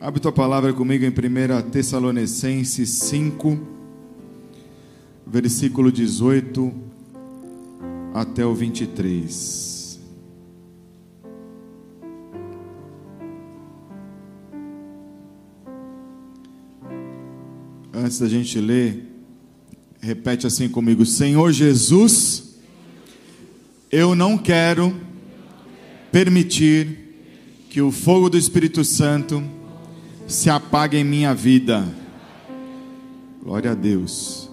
Abre tua palavra comigo em 1 Tessalonicenses 5, versículo 18 até o 23. Antes da gente ler, repete assim comigo: Senhor Jesus, eu não quero permitir que o fogo do Espírito Santo se apague em minha vida. Glória a Deus.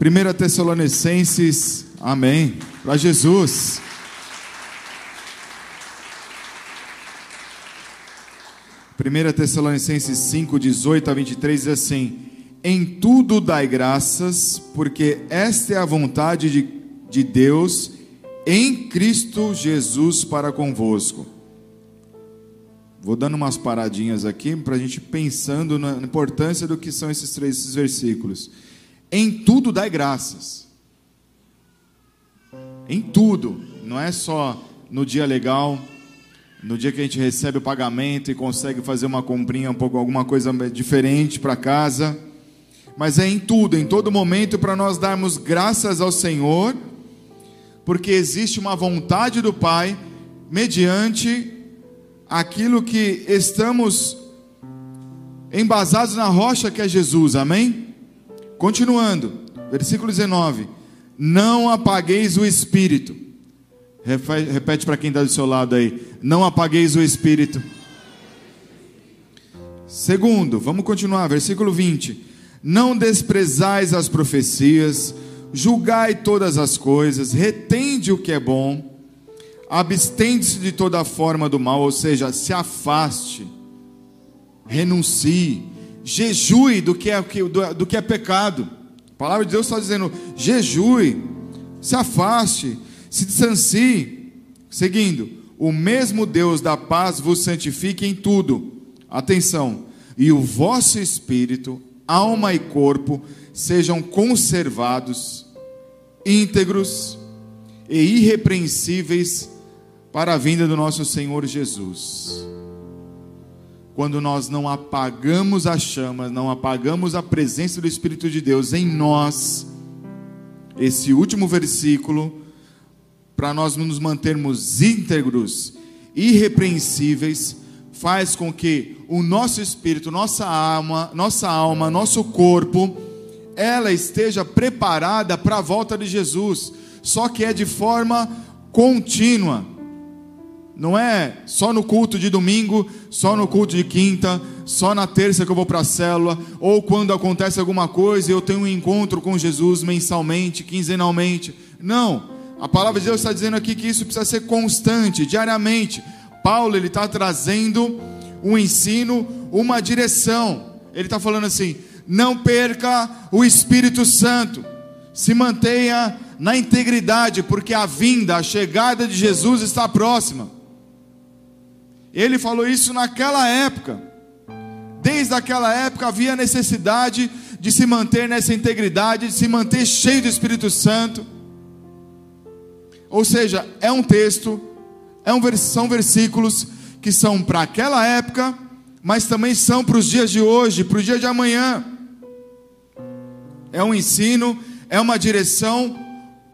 1 Tessalonicenses, amém. Para Jesus. Primeira Tessalonicenses 5, 18 a 23 diz assim: Em tudo dai graças, porque esta é a vontade de, de Deus em Cristo Jesus para convosco. Vou dando umas paradinhas aqui para a gente pensando na importância do que são esses três esses versículos. Em tudo dai graças. Em tudo, não é só no dia legal, no dia que a gente recebe o pagamento e consegue fazer uma comprinha um pouco alguma coisa diferente para casa, mas é em tudo, em todo momento para nós darmos graças ao Senhor, porque existe uma vontade do Pai mediante aquilo que estamos embasados na rocha que é Jesus, amém? Continuando, versículo 19: Não apagueis o espírito. Repete para quem está do seu lado aí: Não apagueis o espírito. Segundo, vamos continuar, versículo 20: Não desprezais as profecias, julgai todas as coisas, retende o que é bom abstende-se de toda forma do mal, ou seja, se afaste, renuncie, jejue do que é, do, do que é pecado. A palavra de Deus está dizendo: jejue, se afaste, se distancie. Seguindo, o mesmo Deus da paz vos santifique em tudo. Atenção, e o vosso espírito, alma e corpo sejam conservados, íntegros e irrepreensíveis para a vinda do nosso Senhor Jesus. Quando nós não apagamos a chama, não apagamos a presença do Espírito de Deus em nós, esse último versículo, para nós nos mantermos íntegros, irrepreensíveis, faz com que o nosso espírito, nossa alma, nossa alma, nosso corpo, ela esteja preparada para a volta de Jesus, só que é de forma contínua. Não é só no culto de domingo, só no culto de quinta, só na terça que eu vou para a célula, ou quando acontece alguma coisa eu tenho um encontro com Jesus mensalmente, quinzenalmente. Não. A palavra de Deus está dizendo aqui que isso precisa ser constante, diariamente. Paulo ele está trazendo um ensino, uma direção. Ele está falando assim: não perca o Espírito Santo, se mantenha na integridade, porque a vinda, a chegada de Jesus está próxima. Ele falou isso naquela época. Desde aquela época havia necessidade de se manter nessa integridade, de se manter cheio do Espírito Santo. Ou seja, é um texto, é um, são versículos que são para aquela época, mas também são para os dias de hoje, para o dia de amanhã. É um ensino, é uma direção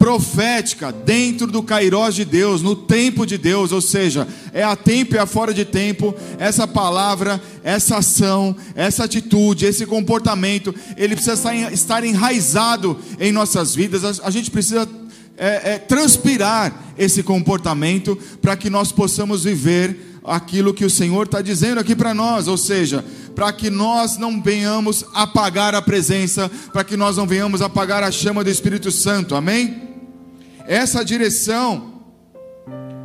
profética dentro do Cairós de Deus, no tempo de Deus, ou seja, é a tempo e a fora de tempo, essa palavra, essa ação, essa atitude, esse comportamento, ele precisa estar enraizado em nossas vidas, a gente precisa é, é, transpirar esse comportamento para que nós possamos viver aquilo que o Senhor está dizendo aqui para nós, ou seja, para que nós não venhamos apagar a presença, para que nós não venhamos apagar a chama do Espírito Santo, amém? Essa direção,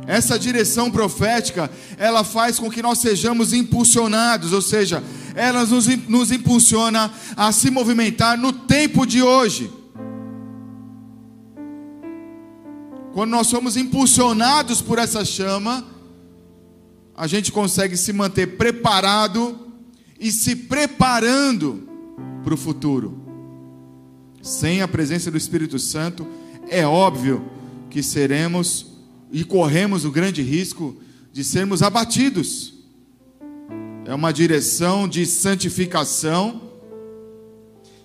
essa direção profética, ela faz com que nós sejamos impulsionados, ou seja, ela nos, nos impulsiona a se movimentar no tempo de hoje. Quando nós somos impulsionados por essa chama, a gente consegue se manter preparado e se preparando para o futuro. Sem a presença do Espírito Santo, é óbvio que seremos e corremos o grande risco de sermos abatidos. é uma direção de santificação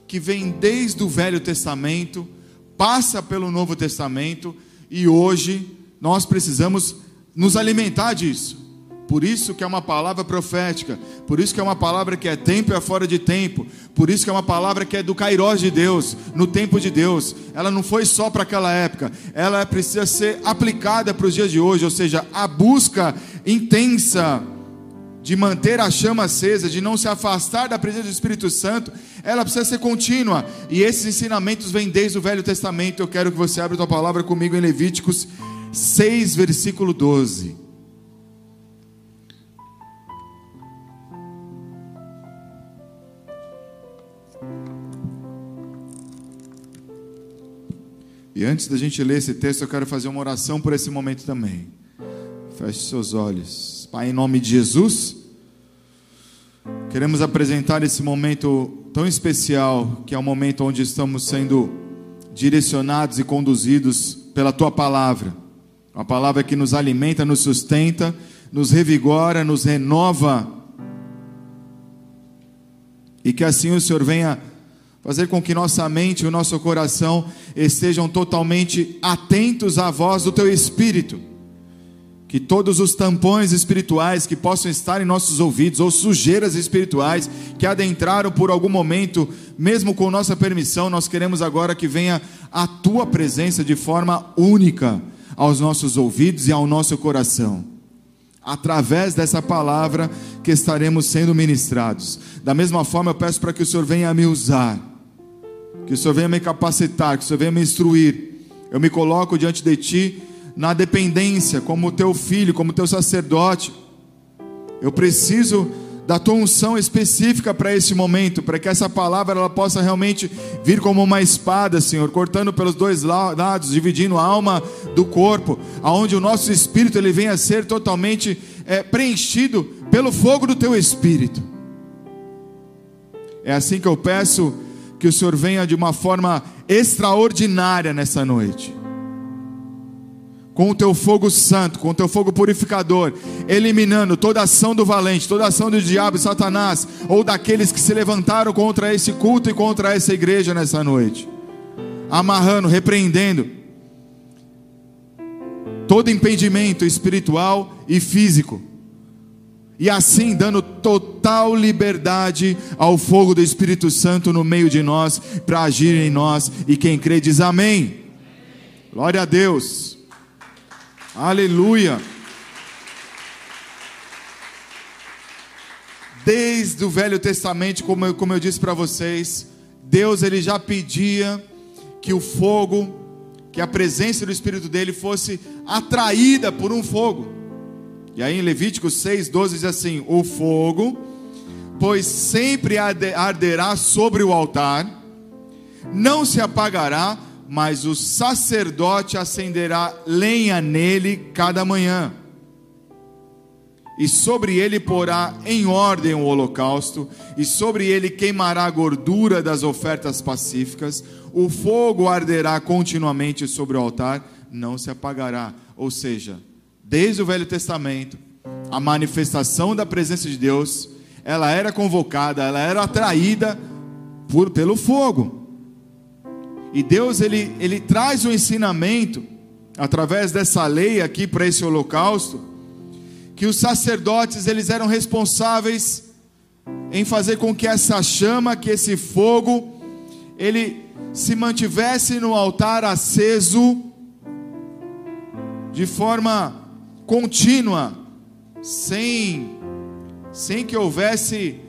que vem desde o Velho Testamento, passa pelo Novo Testamento e hoje nós precisamos nos alimentar disso. Por isso que é uma palavra profética, por isso que é uma palavra que é tempo e é fora de tempo, por isso que é uma palavra que é do Cairós de Deus, no tempo de Deus. Ela não foi só para aquela época, ela precisa ser aplicada para os dias de hoje, ou seja, a busca intensa de manter a chama acesa, de não se afastar da presença do Espírito Santo, ela precisa ser contínua. E esses ensinamentos vêm desde o Velho Testamento. Eu quero que você abra a tua palavra comigo em Levíticos 6, versículo 12. E antes da gente ler esse texto, eu quero fazer uma oração por esse momento também. Feche seus olhos. Pai, em nome de Jesus, queremos apresentar esse momento tão especial, que é o momento onde estamos sendo direcionados e conduzidos pela tua palavra. Uma palavra que nos alimenta, nos sustenta, nos revigora, nos renova. E que assim o Senhor venha fazer com que nossa mente e o nosso coração estejam totalmente atentos à voz do Teu Espírito. Que todos os tampões espirituais que possam estar em nossos ouvidos, ou sujeiras espirituais que adentraram por algum momento, mesmo com nossa permissão, nós queremos agora que venha a Tua presença de forma única aos nossos ouvidos e ao nosso coração. Através dessa palavra que estaremos sendo ministrados. Da mesma forma, eu peço para que o Senhor venha me usar que o Senhor venha me capacitar, que o Senhor venha me instruir. Eu me coloco diante de Ti na dependência, como Teu filho, como Teu sacerdote. Eu preciso da Tua unção específica para esse momento, para que essa palavra ela possa realmente vir como uma espada, Senhor, cortando pelos dois lados, dividindo a alma do corpo, aonde o nosso espírito ele venha a ser totalmente é, preenchido pelo fogo do Teu Espírito. É assim que eu peço que o Senhor venha de uma forma extraordinária nessa noite. Com o teu fogo santo, com o teu fogo purificador, eliminando toda ação do valente, toda ação do diabo e Satanás, ou daqueles que se levantaram contra esse culto e contra essa igreja nessa noite. Amarrando, repreendendo todo impedimento espiritual e físico e assim dando total liberdade ao fogo do Espírito Santo no meio de nós, para agir em nós, e quem crê diz amém. Glória a Deus, aleluia. Desde o Velho Testamento, como eu, como eu disse para vocês, Deus ele já pedia que o fogo, que a presença do Espírito dele fosse atraída por um fogo. E aí em Levítico 6, 12 diz assim: O fogo, pois sempre arderá sobre o altar, não se apagará, mas o sacerdote acenderá lenha nele cada manhã. E sobre ele porá em ordem o holocausto, e sobre ele queimará a gordura das ofertas pacíficas. O fogo arderá continuamente sobre o altar, não se apagará. Ou seja, desde o Velho Testamento, a manifestação da presença de Deus, ela era convocada, ela era atraída por, pelo fogo. E Deus ele, ele traz o um ensinamento através dessa lei aqui para esse holocausto, que os sacerdotes eles eram responsáveis em fazer com que essa chama, que esse fogo, ele se mantivesse no altar aceso de forma contínua, sem, sem que houvesse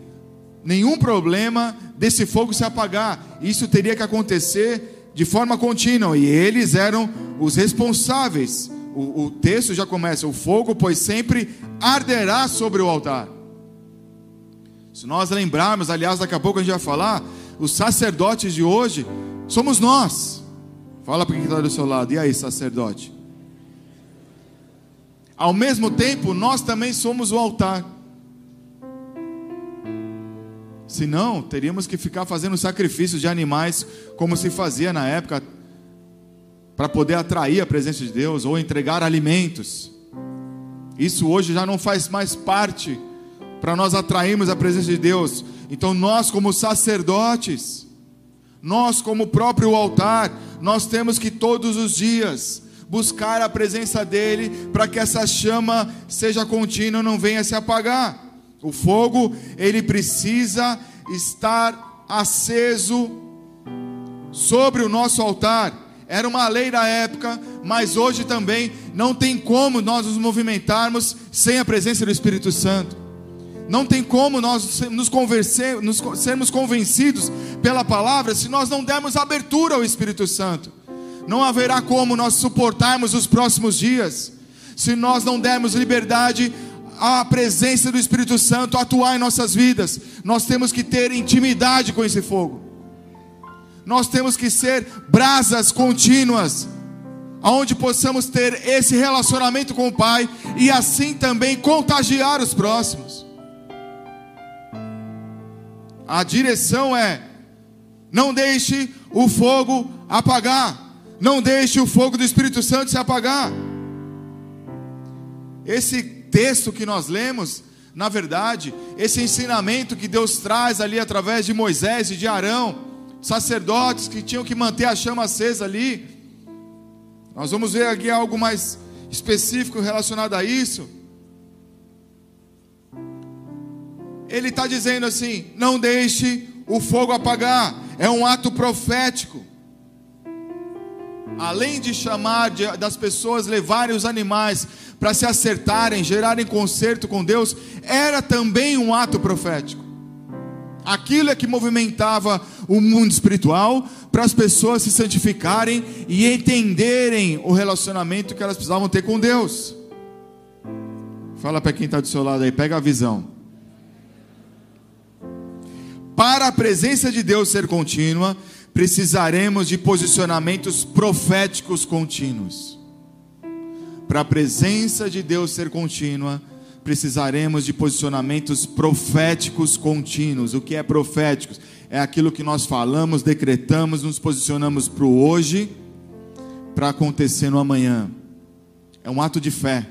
nenhum problema desse fogo se apagar. Isso teria que acontecer de forma contínua, e eles eram os responsáveis. O, o texto já começa: o fogo, pois sempre arderá sobre o altar. Se nós lembrarmos, aliás, daqui a pouco a gente vai falar, os sacerdotes de hoje somos nós. Fala para quem está do seu lado, e aí, sacerdote? Ao mesmo tempo, nós também somos o altar. Senão, teríamos que ficar fazendo sacrifícios de animais, como se fazia na época, para poder atrair a presença de Deus ou entregar alimentos. Isso hoje já não faz mais parte para nós atrairmos a presença de Deus. Então, nós, como sacerdotes, nós, como próprio altar, nós temos que todos os dias buscar a presença dEle para que essa chama seja contínua não venha se apagar. O fogo, ele precisa estar aceso sobre o nosso altar. Era uma lei da época, mas hoje também não tem como nós nos movimentarmos sem a presença do Espírito Santo. Não tem como nós nos, nos sermos convencidos pela palavra se nós não dermos abertura ao Espírito Santo. Não haverá como nós suportarmos os próximos dias se nós não dermos liberdade à presença do Espírito Santo atuar em nossas vidas. Nós temos que ter intimidade com esse fogo. Nós temos que ser brasas contínuas, aonde possamos ter esse relacionamento com o Pai e assim também contagiar os próximos. A direção é: não deixe o fogo apagar, não deixe o fogo do Espírito Santo se apagar. Esse texto que nós lemos, na verdade, esse ensinamento que Deus traz ali através de Moisés e de Arão, sacerdotes que tinham que manter a chama acesa ali. Nós vamos ver aqui algo mais específico relacionado a isso. Ele está dizendo assim: não deixe o fogo apagar, é um ato profético. Além de chamar de, das pessoas levarem os animais para se acertarem, gerarem conserto com Deus, era também um ato profético. Aquilo é que movimentava o mundo espiritual para as pessoas se santificarem e entenderem o relacionamento que elas precisavam ter com Deus. Fala para quem está do seu lado aí, pega a visão. Para a presença de Deus ser contínua, precisaremos de posicionamentos proféticos contínuos. Para a presença de Deus ser contínua, precisaremos de posicionamentos proféticos contínuos. O que é proféticos? É aquilo que nós falamos, decretamos, nos posicionamos para o hoje, para acontecer no amanhã. É um ato de fé.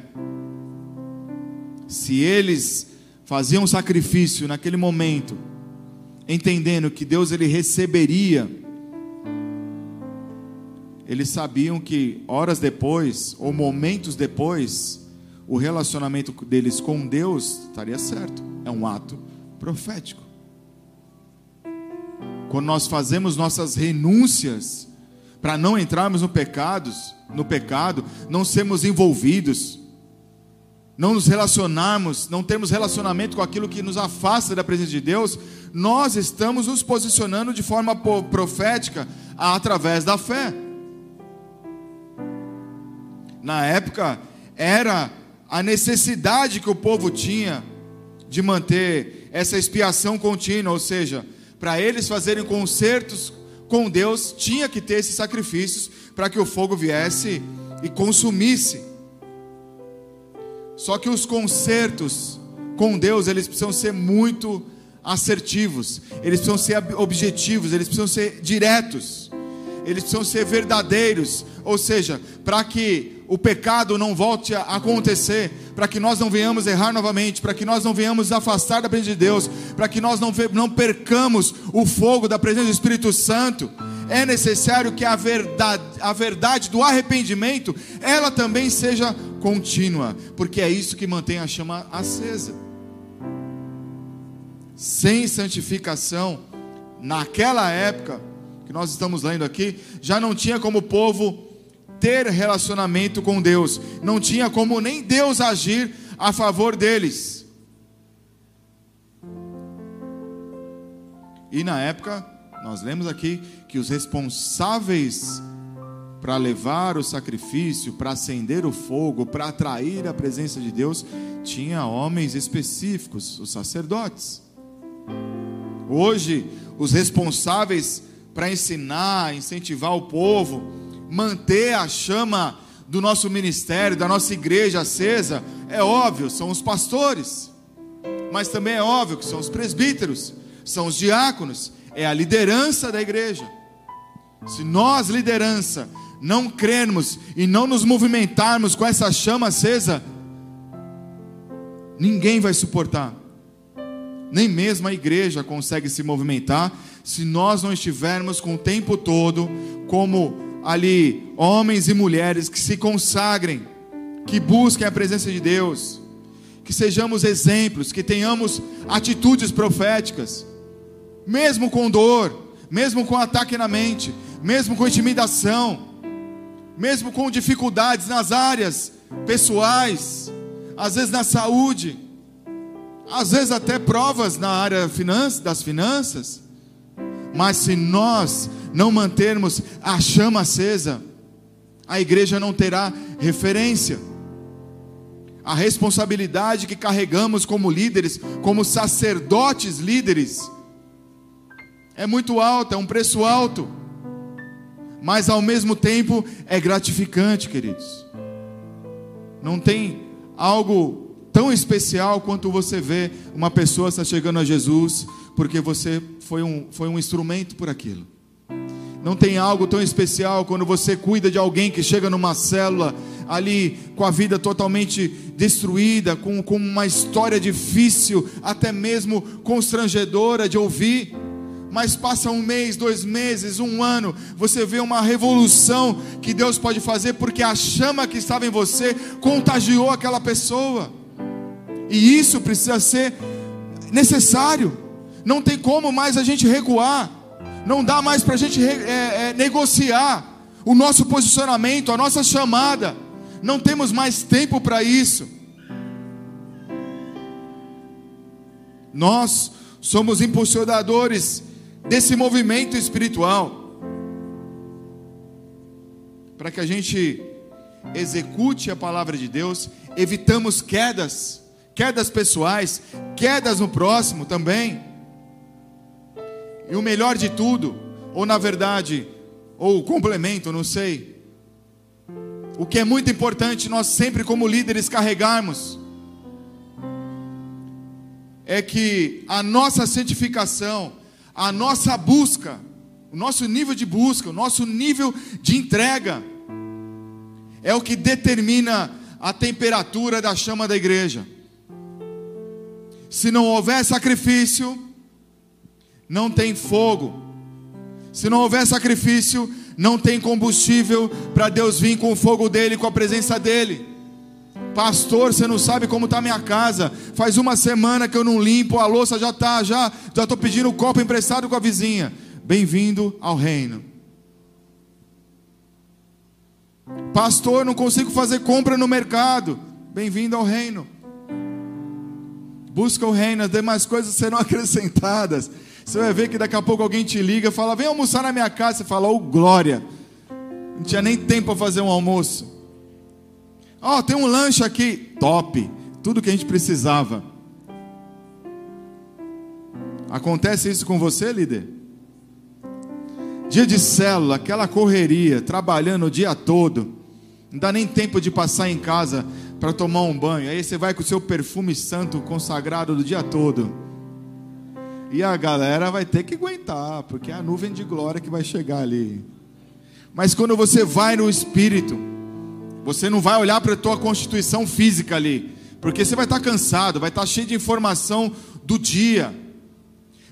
Se eles faziam sacrifício naquele momento, entendendo que Deus ele receberia, eles sabiam que horas depois ou momentos depois o relacionamento deles com Deus estaria certo. É um ato profético. Quando nós fazemos nossas renúncias para não entrarmos no pecados, no pecado, não sermos envolvidos, não nos relacionarmos, não termos relacionamento com aquilo que nos afasta da presença de Deus, nós estamos nos posicionando de forma profética através da fé. Na época era a necessidade que o povo tinha de manter essa expiação contínua, ou seja, para eles fazerem concertos com Deus, tinha que ter esses sacrifícios para que o fogo viesse e consumisse. Só que os concertos com Deus, eles precisam ser muito assertivos, eles precisam ser objetivos, eles precisam ser diretos, eles precisam ser verdadeiros, ou seja, para que o pecado não volte a acontecer, para que nós não venhamos errar novamente, para que nós não venhamos afastar da presença de Deus, para que nós não, não percamos o fogo da presença do Espírito Santo. É necessário que a verdade, a verdade do arrependimento, ela também seja contínua, porque é isso que mantém a chama acesa. Sem santificação, naquela época que nós estamos lendo aqui, já não tinha como povo ter relacionamento com Deus, não tinha como nem Deus agir a favor deles. E na época, nós lemos aqui que os responsáveis para levar o sacrifício, para acender o fogo, para atrair a presença de Deus, tinha homens específicos, os sacerdotes. Hoje, os responsáveis para ensinar, incentivar o povo, manter a chama do nosso ministério, da nossa igreja acesa, é óbvio, são os pastores, mas também é óbvio que são os presbíteros, são os diáconos, é a liderança da igreja. Se nós, liderança, não crermos e não nos movimentarmos com essa chama acesa, ninguém vai suportar. nem mesmo a igreja consegue se movimentar se nós não estivermos com o tempo todo como ali homens e mulheres que se consagrem, que busquem a presença de Deus, que sejamos exemplos, que tenhamos atitudes proféticas, mesmo com dor, mesmo com ataque na mente, mesmo com intimidação, mesmo com dificuldades nas áreas pessoais, às vezes na saúde, às vezes até provas na área das finanças. Mas se nós não mantermos a chama acesa, a igreja não terá referência. A responsabilidade que carregamos como líderes, como sacerdotes líderes, é muito alta, é um preço alto, mas ao mesmo tempo é gratificante, queridos. Não tem algo tão especial quanto você vê uma pessoa estar chegando a Jesus, porque você foi um, foi um instrumento por aquilo. Não tem algo tão especial quando você cuida de alguém que chega numa célula ali com a vida totalmente destruída, com, com uma história difícil, até mesmo constrangedora de ouvir. Mas passa um mês, dois meses, um ano, você vê uma revolução que Deus pode fazer, porque a chama que estava em você contagiou aquela pessoa, e isso precisa ser necessário, não tem como mais a gente recuar. Não dá mais para a gente é, é, negociar o nosso posicionamento, a nossa chamada. Não temos mais tempo para isso. Nós somos impulsionadores desse movimento espiritual. Para que a gente execute a palavra de Deus, evitamos quedas, quedas pessoais, quedas no próximo também. E o melhor de tudo, ou na verdade, ou complemento, não sei. O que é muito importante nós sempre como líderes carregarmos é que a nossa santificação, a nossa busca, o nosso nível de busca, o nosso nível de entrega é o que determina a temperatura da chama da igreja. Se não houver sacrifício, não tem fogo. Se não houver sacrifício, não tem combustível para Deus vir com o fogo dele, com a presença dele. Pastor, você não sabe como está minha casa. Faz uma semana que eu não limpo, a louça já está, já já estou pedindo o um copo emprestado com a vizinha. Bem-vindo ao reino. Pastor, não consigo fazer compra no mercado. Bem-vindo ao reino. Busca o reino, as demais coisas serão acrescentadas. Você vai ver que daqui a pouco alguém te liga fala: Vem almoçar na minha casa. Você fala: Oh, glória. Não tinha nem tempo para fazer um almoço. Ó, oh, tem um lanche aqui. Top. Tudo que a gente precisava. Acontece isso com você, líder? Dia de célula, aquela correria, trabalhando o dia todo. Não dá nem tempo de passar em casa para tomar um banho. Aí você vai com o seu perfume santo consagrado do dia todo. E a galera vai ter que aguentar, porque é a nuvem de glória que vai chegar ali. Mas quando você vai no espírito, você não vai olhar para a tua constituição física ali, porque você vai estar cansado, vai estar cheio de informação do dia.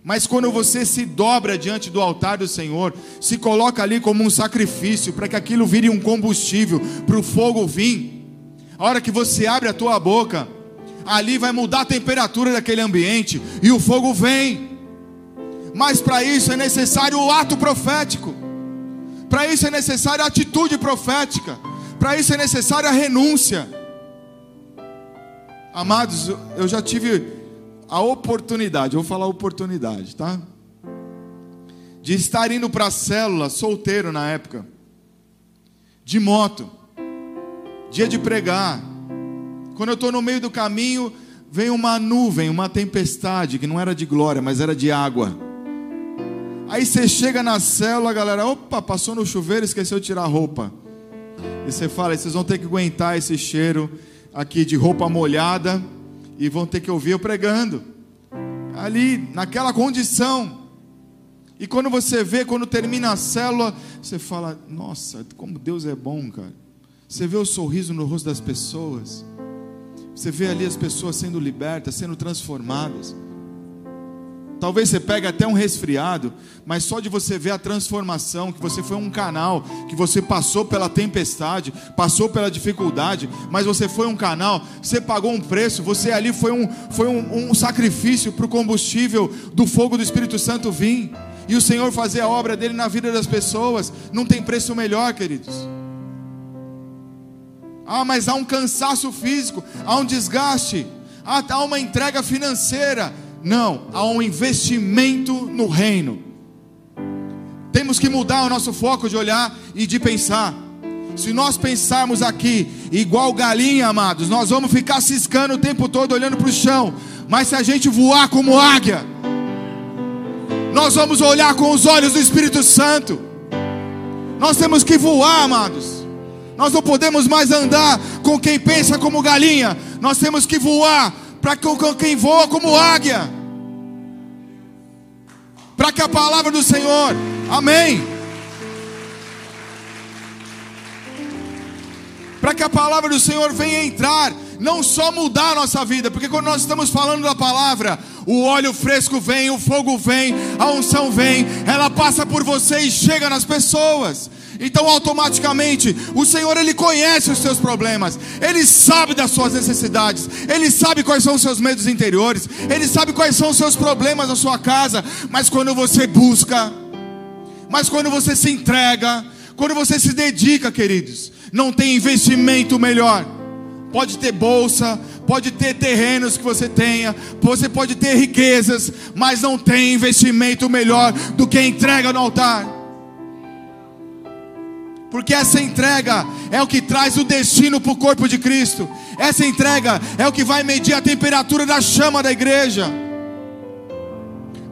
Mas quando você se dobra diante do altar do Senhor, se coloca ali como um sacrifício, para que aquilo vire um combustível para o fogo vir. A hora que você abre a tua boca, ali vai mudar a temperatura daquele ambiente e o fogo vem. Mas para isso é necessário o ato profético. Para isso é necessária a atitude profética. Para isso é necessária a renúncia. Amados, eu já tive a oportunidade, eu vou falar oportunidade, tá? De estar indo para a célula, solteiro na época, de moto, dia de pregar. Quando eu estou no meio do caminho, vem uma nuvem, uma tempestade, que não era de glória, mas era de água. Aí você chega na célula, galera, opa, passou no chuveiro, esqueceu de tirar a roupa. E você fala, vocês vão ter que aguentar esse cheiro aqui de roupa molhada e vão ter que ouvir eu pregando. Ali, naquela condição. E quando você vê, quando termina a célula, você fala: Nossa, como Deus é bom, cara. Você vê o sorriso no rosto das pessoas. Você vê ali as pessoas sendo libertas, sendo transformadas. Talvez você pegue até um resfriado, mas só de você ver a transformação, que você foi um canal, que você passou pela tempestade, passou pela dificuldade, mas você foi um canal, você pagou um preço, você ali foi um, foi um, um sacrifício para o combustível do fogo do Espírito Santo vir, e o Senhor fazer a obra dele na vida das pessoas, não tem preço melhor, queridos. Ah, mas há um cansaço físico, há um desgaste, há uma entrega financeira não, há um investimento no reino. Temos que mudar o nosso foco de olhar e de pensar. Se nós pensarmos aqui igual galinha, amados, nós vamos ficar ciscando o tempo todo olhando para o chão. Mas se a gente voar como águia, nós vamos olhar com os olhos do Espírito Santo. Nós temos que voar, amados. Nós não podemos mais andar com quem pensa como galinha. Nós temos que voar para quem voa como águia. Para que a palavra do Senhor, amém. Para que a palavra do Senhor venha entrar, não só mudar a nossa vida, porque quando nós estamos falando da palavra, o óleo fresco vem, o fogo vem, a unção vem, ela passa por você e chega nas pessoas. Então, automaticamente, o Senhor ele conhece os seus problemas, ele sabe das suas necessidades, ele sabe quais são os seus medos interiores, ele sabe quais são os seus problemas na sua casa. Mas quando você busca, mas quando você se entrega, quando você se dedica, queridos, não tem investimento melhor. Pode ter bolsa, pode ter terrenos que você tenha, você pode ter riquezas, mas não tem investimento melhor do que entrega no altar. Porque essa entrega é o que traz o destino para o corpo de Cristo. Essa entrega é o que vai medir a temperatura da chama da igreja.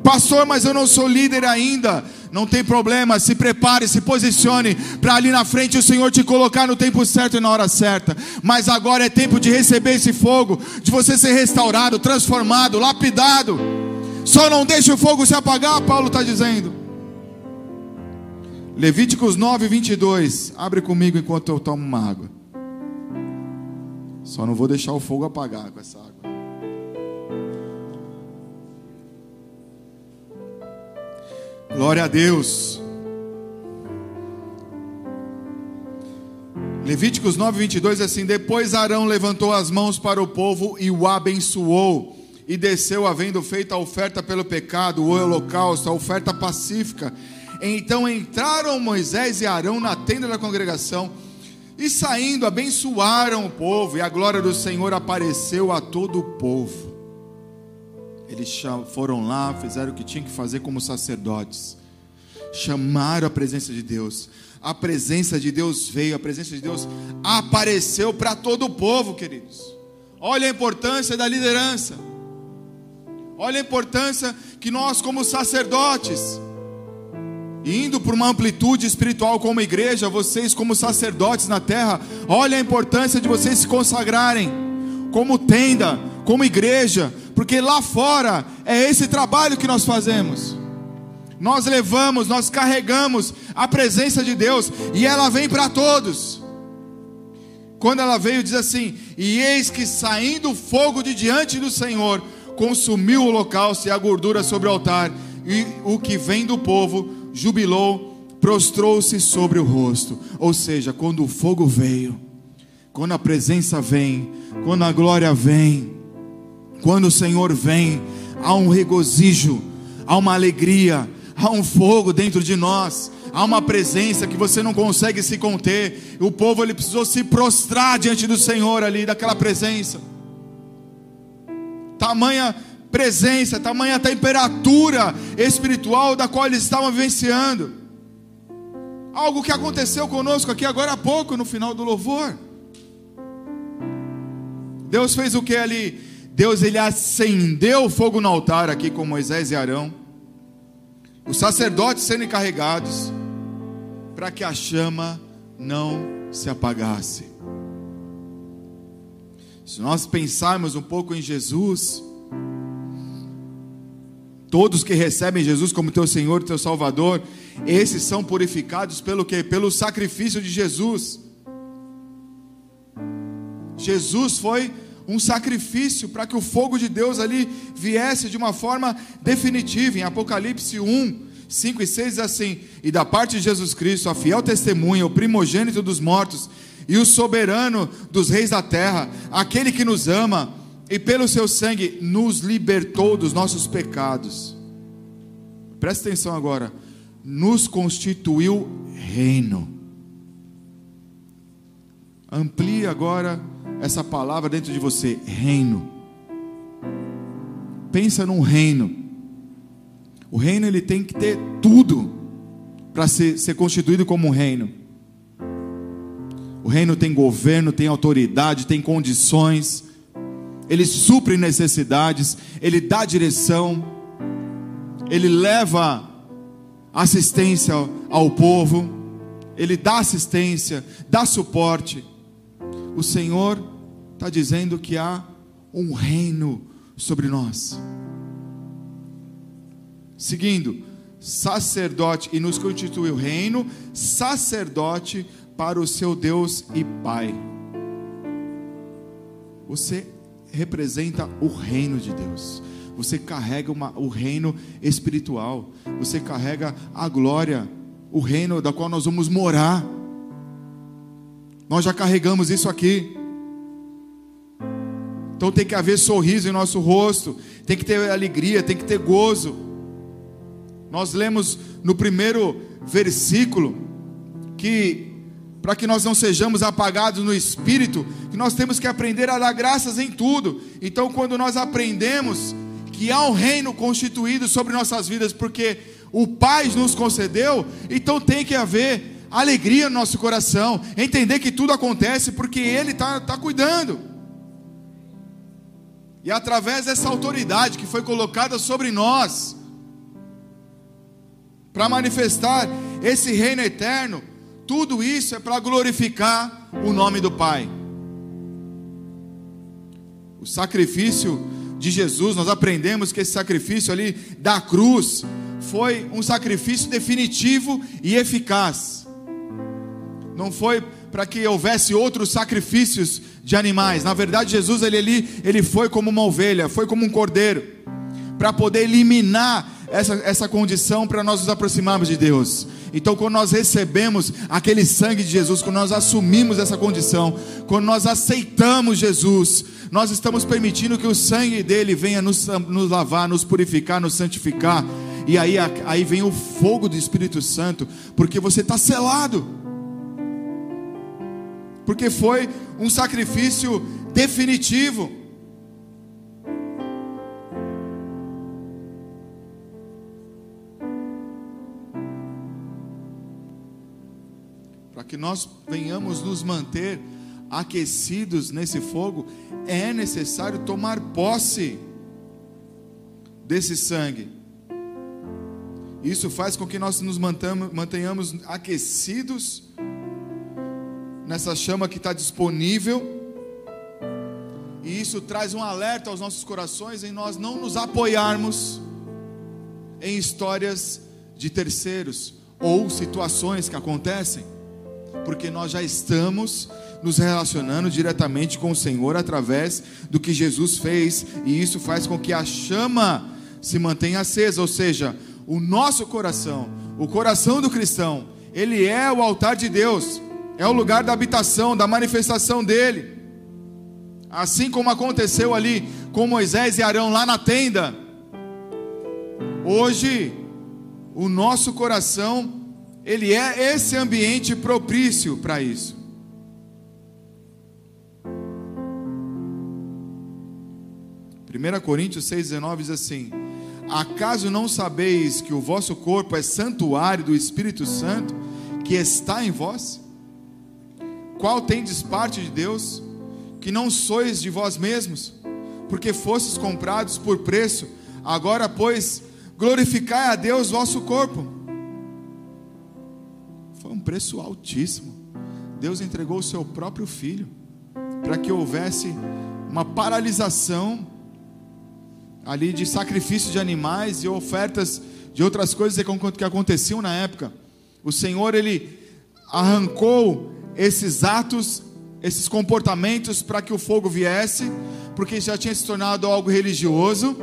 Pastor, mas eu não sou líder ainda. Não tem problema, se prepare, se posicione para ali na frente o Senhor te colocar no tempo certo e na hora certa. Mas agora é tempo de receber esse fogo, de você ser restaurado, transformado, lapidado. Só não deixe o fogo se apagar, Paulo está dizendo. Levíticos 9, 22. Abre comigo enquanto eu tomo uma água. Só não vou deixar o fogo apagar com essa água. Glória a Deus. Levíticos 9, 22 é assim: Depois Arão levantou as mãos para o povo e o abençoou. E desceu, havendo feito a oferta pelo pecado, o holocausto, a oferta pacífica então entraram Moisés e Arão na tenda da congregação e saindo abençoaram o povo, e a glória do Senhor apareceu a todo o povo. Eles foram lá, fizeram o que tinham que fazer como sacerdotes, chamaram a presença de Deus. A presença de Deus veio, a presença de Deus apareceu para todo o povo, queridos. Olha a importância da liderança. Olha a importância que nós, como sacerdotes, indo por uma amplitude espiritual como igreja, vocês como sacerdotes na terra, olha a importância de vocês se consagrarem como tenda, como igreja, porque lá fora é esse trabalho que nós fazemos. Nós levamos, nós carregamos a presença de Deus e ela vem para todos. Quando ela veio, diz assim: E eis que saindo fogo de diante do Senhor, consumiu o holocausto e a gordura sobre o altar, e o que vem do povo jubilou, prostrou-se sobre o rosto. Ou seja, quando o fogo veio, quando a presença vem, quando a glória vem, quando o Senhor vem, há um regozijo, há uma alegria, há um fogo dentro de nós, há uma presença que você não consegue se conter. O povo ele precisou se prostrar diante do Senhor ali, daquela presença. Tamanha presença, tamanha temperatura espiritual da qual eles estavam vivenciando. Algo que aconteceu conosco aqui agora há pouco, no final do louvor. Deus fez o que ali? Deus ele acendeu o fogo no altar aqui com Moisés e Arão. Os sacerdotes sendo encarregados para que a chama não se apagasse. Se nós pensarmos um pouco em Jesus, Todos que recebem Jesus como teu Senhor teu Salvador, esses são purificados pelo que? Pelo sacrifício de Jesus. Jesus foi um sacrifício para que o fogo de Deus ali viesse de uma forma definitiva. Em Apocalipse 1, 5 e 6 diz assim: E da parte de Jesus Cristo, a fiel testemunha, o primogênito dos mortos e o soberano dos reis da terra, aquele que nos ama e pelo seu sangue nos libertou dos nossos pecados. Presta atenção agora. Nos constituiu reino. Amplie agora essa palavra dentro de você, reino. Pensa num reino. O reino ele tem que ter tudo para ser, ser constituído como um reino. O reino tem governo, tem autoridade, tem condições. Ele supre necessidades, ele dá direção, ele leva assistência ao povo, ele dá assistência, dá suporte o Senhor está dizendo que há um reino sobre nós. Seguindo, sacerdote, e nos constituiu reino, sacerdote para o seu Deus e Pai. Você representa o reino de Deus. Você carrega uma, o reino espiritual. Você carrega a glória, o reino da qual nós vamos morar. Nós já carregamos isso aqui. Então tem que haver sorriso em nosso rosto, tem que ter alegria, tem que ter gozo. Nós lemos no primeiro versículo que para que nós não sejamos apagados no espírito, que nós temos que aprender a dar graças em tudo. Então, quando nós aprendemos que há um reino constituído sobre nossas vidas, porque o Pai nos concedeu, então tem que haver alegria no nosso coração, entender que tudo acontece porque Ele está tá cuidando. E através dessa autoridade que foi colocada sobre nós, para manifestar esse reino eterno, tudo isso é para glorificar o nome do Pai. O sacrifício de Jesus, nós aprendemos que esse sacrifício ali da cruz foi um sacrifício definitivo e eficaz não foi para que houvesse outros sacrifícios de animais. Na verdade, Jesus ele, ele, ele foi como uma ovelha, foi como um cordeiro, para poder eliminar essa, essa condição para nós nos aproximarmos de Deus. Então, quando nós recebemos aquele sangue de Jesus, quando nós assumimos essa condição, quando nós aceitamos Jesus, nós estamos permitindo que o sangue dele venha nos, nos lavar, nos purificar, nos santificar. E aí, aí vem o fogo do Espírito Santo, porque você está selado porque foi um sacrifício definitivo. Para que nós venhamos nos manter aquecidos nesse fogo, é necessário tomar posse desse sangue. Isso faz com que nós nos mantenhamos aquecidos nessa chama que está disponível. E isso traz um alerta aos nossos corações em nós não nos apoiarmos em histórias de terceiros ou situações que acontecem, porque nós já estamos nos relacionando diretamente com o Senhor através do que Jesus fez, e isso faz com que a chama se mantenha acesa, ou seja, o nosso coração, o coração do cristão, ele é o altar de Deus é o lugar da habitação, da manifestação dele. Assim como aconteceu ali com Moisés e Arão lá na tenda, hoje o nosso coração, ele é esse ambiente propício para isso. Primeira Coríntios 6,19 diz assim: Acaso não sabeis que o vosso corpo é santuário do Espírito Santo que está em vós? Qual tendes parte de Deus, que não sois de vós mesmos, porque fostes comprados por preço, agora, pois, glorificai a Deus vosso corpo. Foi um preço altíssimo. Deus entregou o seu próprio filho para que houvesse uma paralisação ali de sacrifício de animais e ofertas de outras coisas que aconteciam na época. O Senhor ele arrancou esses atos esses comportamentos para que o fogo viesse, porque já tinha se tornado algo religioso.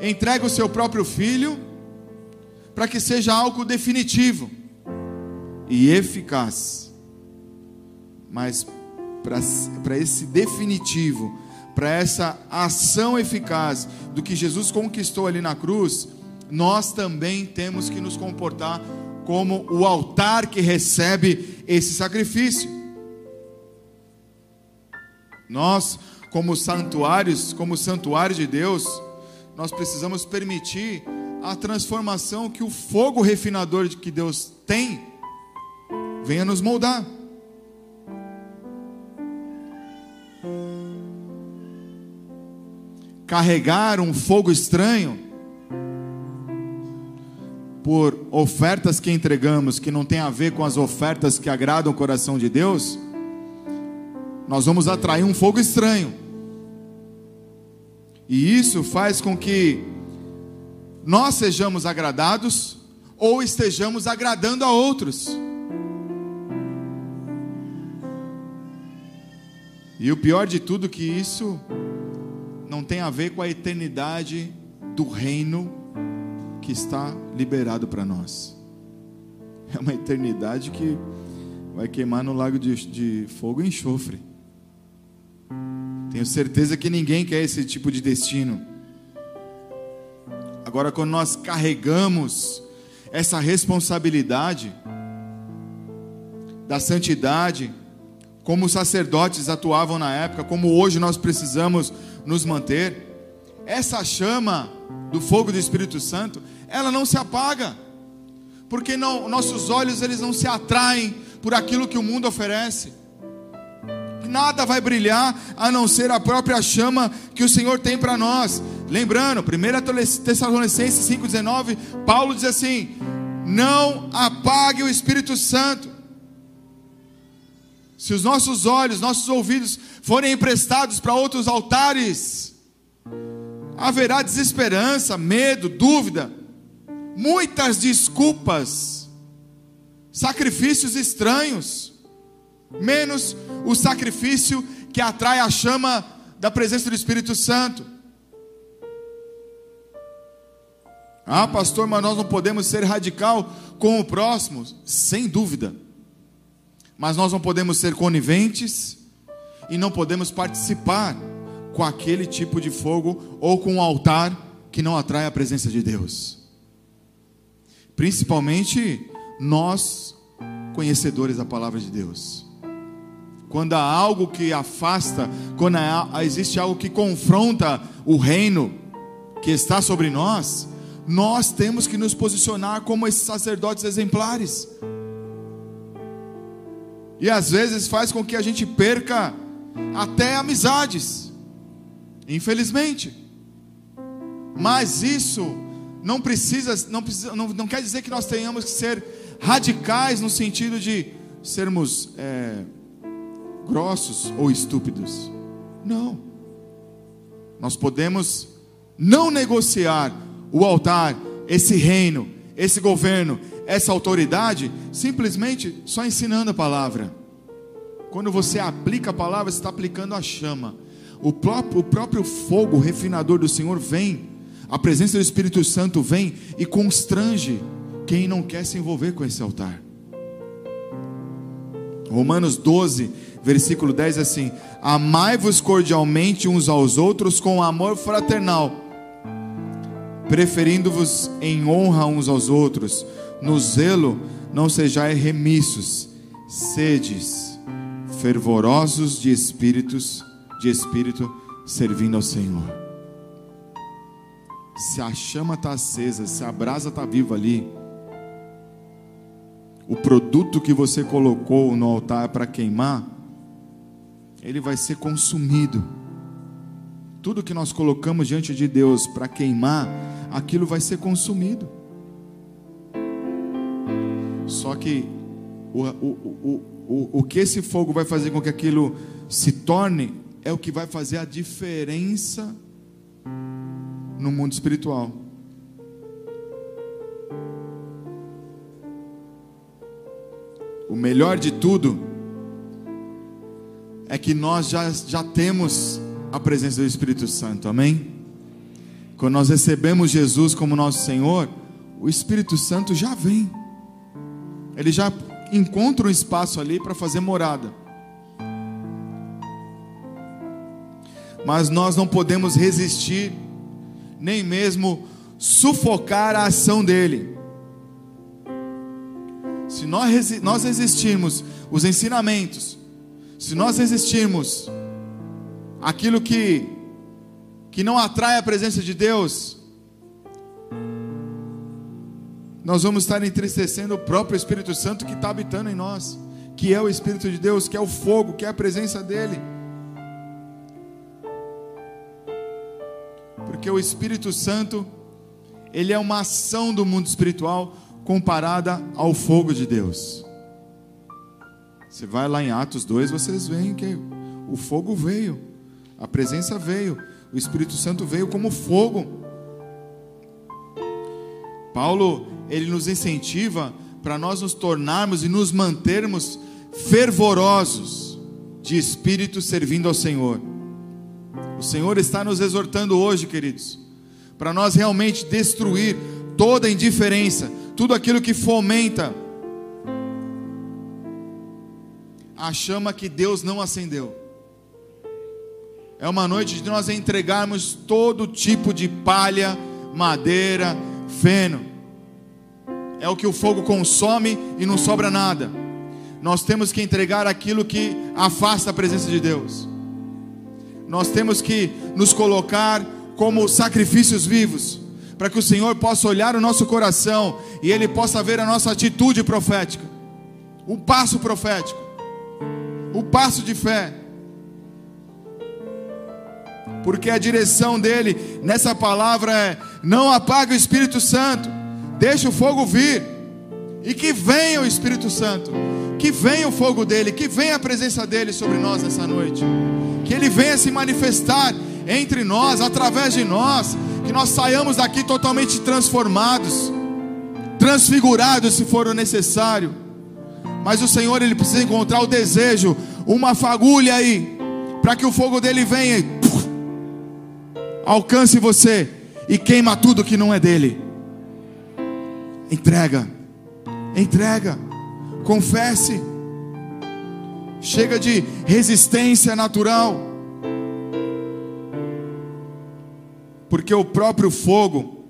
Entrega o seu próprio filho para que seja algo definitivo e eficaz. Mas para esse definitivo, para essa ação eficaz do que Jesus conquistou ali na cruz, nós também temos que nos comportar como o altar que recebe esse sacrifício. Nós, como santuários, como santuário de Deus, nós precisamos permitir a transformação que o fogo refinador que Deus tem venha nos moldar. Carregar um fogo estranho por ofertas que entregamos que não tem a ver com as ofertas que agradam o coração de Deus, nós vamos atrair um fogo estranho. E isso faz com que nós sejamos agradados ou estejamos agradando a outros. E o pior de tudo que isso não tem a ver com a eternidade do reino que está liberado para nós. É uma eternidade que vai queimar no lago de, de fogo e enxofre. Tenho certeza que ninguém quer esse tipo de destino. Agora, quando nós carregamos essa responsabilidade da santidade, como os sacerdotes atuavam na época, como hoje nós precisamos nos manter, essa chama do fogo do Espírito Santo, ela não se apaga, porque não, nossos olhos eles não se atraem por aquilo que o mundo oferece. Nada vai brilhar a não ser a própria chama que o Senhor tem para nós. Lembrando, 1 Tessalonicenses 5,19, Paulo diz assim: Não apague o Espírito Santo. Se os nossos olhos, nossos ouvidos forem emprestados para outros altares, haverá desesperança, medo, dúvida, muitas desculpas, sacrifícios estranhos, menos o sacrifício que atrai a chama da presença do Espírito Santo. Ah, pastor, mas nós não podemos ser radical com o próximo, sem dúvida. Mas nós não podemos ser coniventes e não podemos participar com aquele tipo de fogo ou com um altar que não atrai a presença de Deus. Principalmente nós, conhecedores da palavra de Deus. Quando há algo que afasta, quando há, existe algo que confronta o reino que está sobre nós, nós temos que nos posicionar como esses sacerdotes exemplares. E às vezes faz com que a gente perca até amizades, infelizmente. Mas isso não precisa, não, precisa, não, não quer dizer que nós tenhamos que ser radicais no sentido de sermos é, grossos ou estúpidos. Não. Nós podemos não negociar o altar, esse reino, esse governo, essa autoridade, simplesmente só ensinando a palavra. Quando você aplica a palavra, você está aplicando a chama. O próprio, o próprio fogo refinador do Senhor vem, a presença do Espírito Santo vem e constrange quem não quer se envolver com esse altar. Romanos 12, versículo 10 é assim: Amai-vos cordialmente uns aos outros com amor fraternal preferindo-vos em honra uns aos outros, no zelo não sejais remissos, sedes fervorosos de espíritos, de espírito, servindo ao Senhor. Se a chama está acesa, se a brasa está viva ali, o produto que você colocou no altar para queimar, ele vai ser consumido. Tudo que nós colocamos diante de Deus para queimar, aquilo vai ser consumido. Só que o, o, o, o, o que esse fogo vai fazer com que aquilo se torne é o que vai fazer a diferença no mundo espiritual. O melhor de tudo é que nós já, já temos a presença do Espírito Santo, amém? Quando nós recebemos Jesus como nosso Senhor, o Espírito Santo já vem, ele já encontra um espaço ali para fazer morada. Mas nós não podemos resistir, nem mesmo sufocar a ação dele. Se nós, nós resistirmos os ensinamentos, se nós resistirmos aquilo que, que não atrai a presença de Deus, nós vamos estar entristecendo o próprio Espírito Santo que está habitando em nós, que é o Espírito de Deus, que é o fogo, que é a presença dEle. Porque o Espírito Santo, ele é uma ação do mundo espiritual comparada ao fogo de Deus. Você vai lá em Atos 2, vocês veem que o fogo veio, a presença veio, o Espírito Santo veio como fogo. Paulo, ele nos incentiva para nós nos tornarmos e nos mantermos fervorosos de espírito servindo ao Senhor. O Senhor está nos exortando hoje, queridos, para nós realmente destruir toda indiferença, tudo aquilo que fomenta a chama que Deus não acendeu. É uma noite de nós entregarmos todo tipo de palha, madeira, feno. É o que o fogo consome e não sobra nada. Nós temos que entregar aquilo que afasta a presença de Deus. Nós temos que nos colocar como sacrifícios vivos para que o Senhor possa olhar o nosso coração e Ele possa ver a nossa atitude profética, o passo profético, o passo de fé. Porque a direção dele nessa palavra é: não apague o Espírito Santo, deixe o fogo vir, e que venha o Espírito Santo, que venha o fogo dele, que venha a presença dele sobre nós nessa noite, que ele venha se manifestar entre nós, através de nós, que nós saiamos daqui totalmente transformados, transfigurados se for necessário. Mas o Senhor ele precisa encontrar o desejo, uma fagulha aí, para que o fogo dele venha e puf, alcance você e queima tudo que não é dele. Entrega, entrega, confesse. Chega de resistência natural. porque o próprio fogo,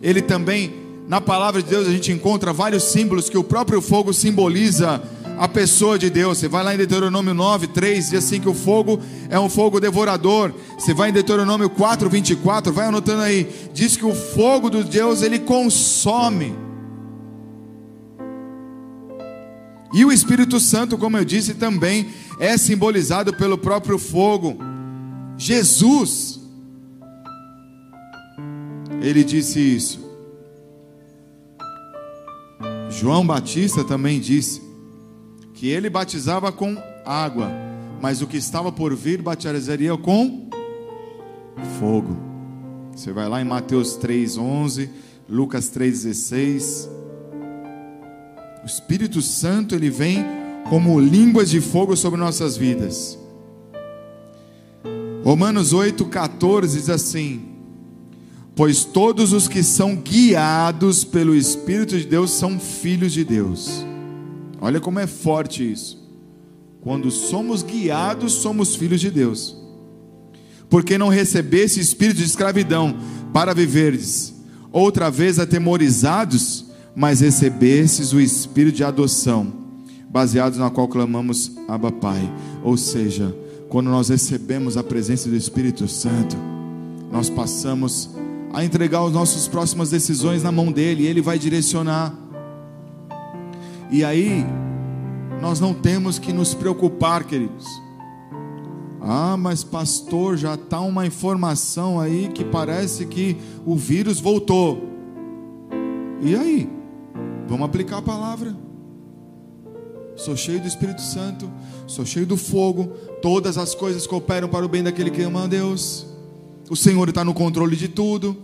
ele também, na palavra de Deus, a gente encontra vários símbolos que o próprio fogo simboliza a pessoa de Deus. Você vai lá em Deuteronômio 9, 3, diz assim que o fogo é um fogo devorador. Você vai em Deuteronômio 4, 24, vai anotando aí, diz que o fogo do Deus ele consome. E o Espírito Santo, como eu disse, também é simbolizado pelo próprio fogo. Jesus, ele disse isso. João Batista também disse que ele batizava com água, mas o que estava por vir batizaria com fogo. Você vai lá em Mateus 3:11, Lucas 3:16. O Espírito Santo ele vem como línguas de fogo sobre nossas vidas. Romanos 8:14 diz assim: Pois todos os que são guiados pelo Espírito de Deus são filhos de Deus. Olha como é forte isso. Quando somos guiados, somos filhos de Deus. Porque não recebesse espírito de escravidão para viverdes outra vez atemorizados, mas recebesses o espírito de adoção, baseados na qual clamamos Abba Pai. Ou seja, quando nós recebemos a presença do Espírito Santo, nós passamos a entregar as nossas próximas decisões na mão dele, e ele vai direcionar. E aí, nós não temos que nos preocupar, queridos. Ah, mas pastor, já está uma informação aí que parece que o vírus voltou. E aí? Vamos aplicar a palavra. Sou cheio do Espírito Santo, sou cheio do fogo, todas as coisas cooperam para o bem daquele que ama a Deus. O Senhor está no controle de tudo.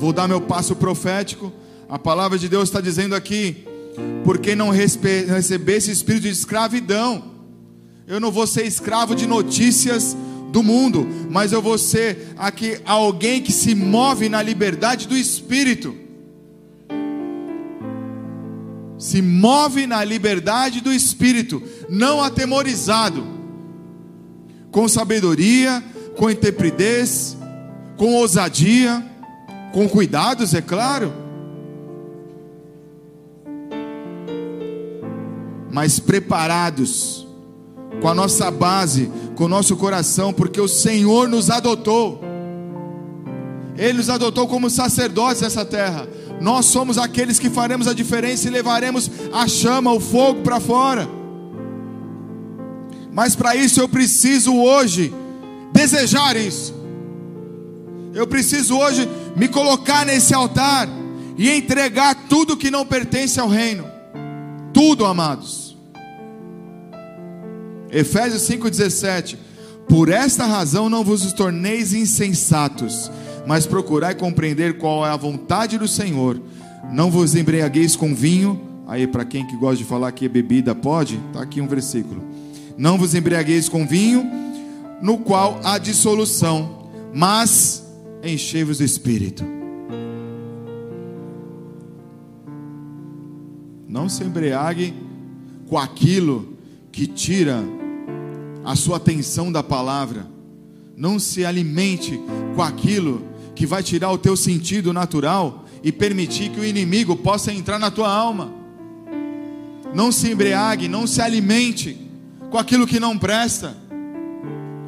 Vou dar meu passo profético. A palavra de Deus está dizendo aqui: porque não recebesse espírito de escravidão, Eu não vou ser escravo de notícias do mundo, mas eu vou ser aqui alguém que se move na liberdade do espírito. Se move na liberdade do espírito, não atemorizado, com sabedoria, com intrepidez, com ousadia, com cuidados, é claro. Mas preparados, com a nossa base, com o nosso coração, porque o Senhor nos adotou. Ele nos adotou como sacerdotes nessa terra. Nós somos aqueles que faremos a diferença e levaremos a chama, o fogo para fora. Mas para isso eu preciso hoje desejar isso. Eu preciso hoje me colocar nesse altar e entregar tudo que não pertence ao reino. Tudo, amados. Efésios 5,17. Por esta razão não vos torneis insensatos, mas procurai compreender qual é a vontade do Senhor. Não vos embriagueis com vinho. Aí, para quem que gosta de falar que é bebida, pode? Está aqui um versículo. Não vos embriagueis com vinho, no qual há dissolução, mas enchei-vos do Espírito. Não se embriague com aquilo que tira a sua atenção da palavra. Não se alimente com aquilo que vai tirar o teu sentido natural e permitir que o inimigo possa entrar na tua alma. Não se embriague, não se alimente com aquilo que não presta.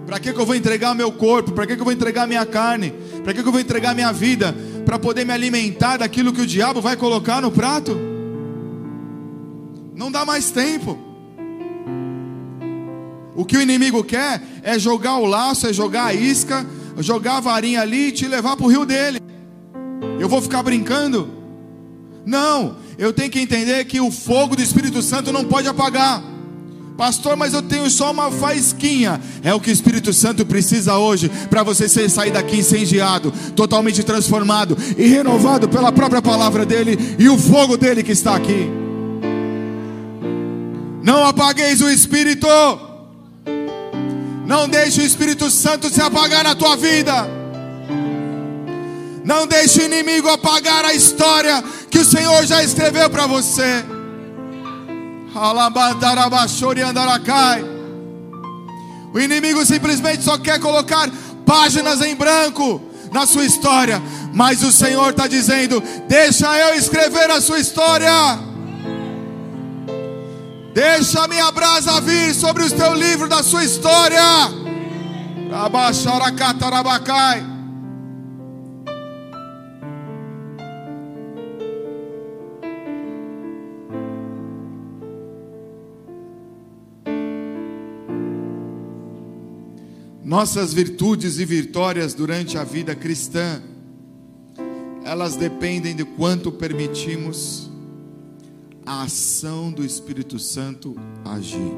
Para que, que eu vou entregar meu corpo? Para que, que eu vou entregar minha carne? Para que, que eu vou entregar minha vida? Para poder me alimentar daquilo que o diabo vai colocar no prato? Não dá mais tempo. O que o inimigo quer é jogar o laço, é jogar a isca, jogar a varinha ali e te levar para o rio dele. Eu vou ficar brincando? Não, eu tenho que entender que o fogo do Espírito Santo não pode apagar. Pastor, mas eu tenho só uma faísquinha. É o que o Espírito Santo precisa hoje para você sair daqui incendiado, totalmente transformado e renovado pela própria palavra dele e o fogo dele que está aqui. Não apagueis o Espírito. Não deixe o Espírito Santo se apagar na tua vida. Não deixe o inimigo apagar a história que o Senhor já escreveu para você. O inimigo simplesmente só quer colocar páginas em branco na sua história, mas o Senhor está dizendo: Deixa eu escrever a sua história. Deixa a minha brasa vir sobre o teu livro da sua história. Abaixaracatarabakai. Nossas virtudes e vitórias durante a vida cristã, elas dependem de quanto permitimos a ação do Espírito Santo agir.